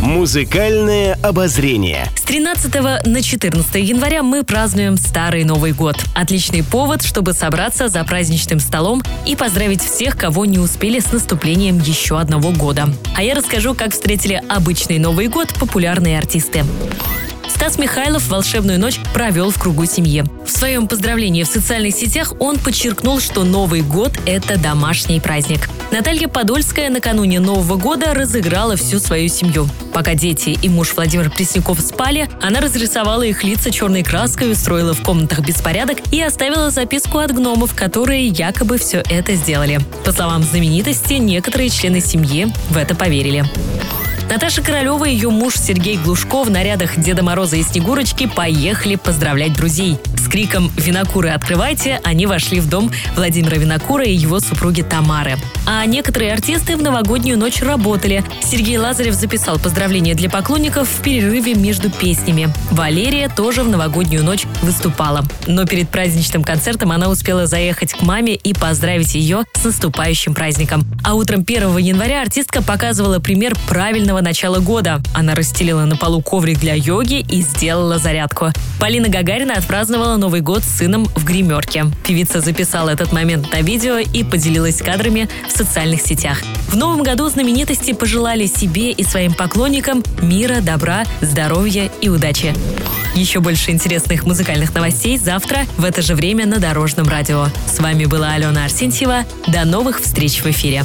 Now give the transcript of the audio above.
Музыкальное обозрение. С 13 на 14 января мы празднуем Старый Новый год. Отличный повод, чтобы собраться за праздничным столом и поздравить всех, кого не успели с наступлением еще одного года. А я расскажу, как встретили обычный Новый год популярные артисты. Стас Михайлов волшебную ночь провел в кругу семьи. В своем поздравлении в социальных сетях он подчеркнул, что Новый год – это домашний праздник. Наталья Подольская накануне Нового года разыграла всю свою семью. Пока дети и муж Владимир Пресняков спали, она разрисовала их лица черной краской, устроила в комнатах беспорядок и оставила записку от гномов, которые якобы все это сделали. По словам знаменитости, некоторые члены семьи в это поверили. Наташа Королева и ее муж Сергей Глушков в нарядах Деда Мороза и Снегурочки поехали поздравлять друзей. Криком «Винокуры, открывайте!» они вошли в дом Владимира Винокура и его супруги Тамары. А некоторые артисты в новогоднюю ночь работали. Сергей Лазарев записал поздравления для поклонников в перерыве между песнями. Валерия тоже в новогоднюю ночь выступала. Но перед праздничным концертом она успела заехать к маме и поздравить ее с наступающим праздником. А утром 1 января артистка показывала пример правильного начала года. Она расстелила на полу коврик для йоги и сделала зарядку. Полина Гагарина отпраздновала Новый год с сыном в гримерке. Певица записала этот момент на видео и поделилась кадрами в социальных сетях. В новом году знаменитости пожелали себе и своим поклонникам мира, добра, здоровья и удачи. Еще больше интересных музыкальных новостей завтра в это же время на Дорожном радио. С вами была Алена Арсентьева. До новых встреч в эфире.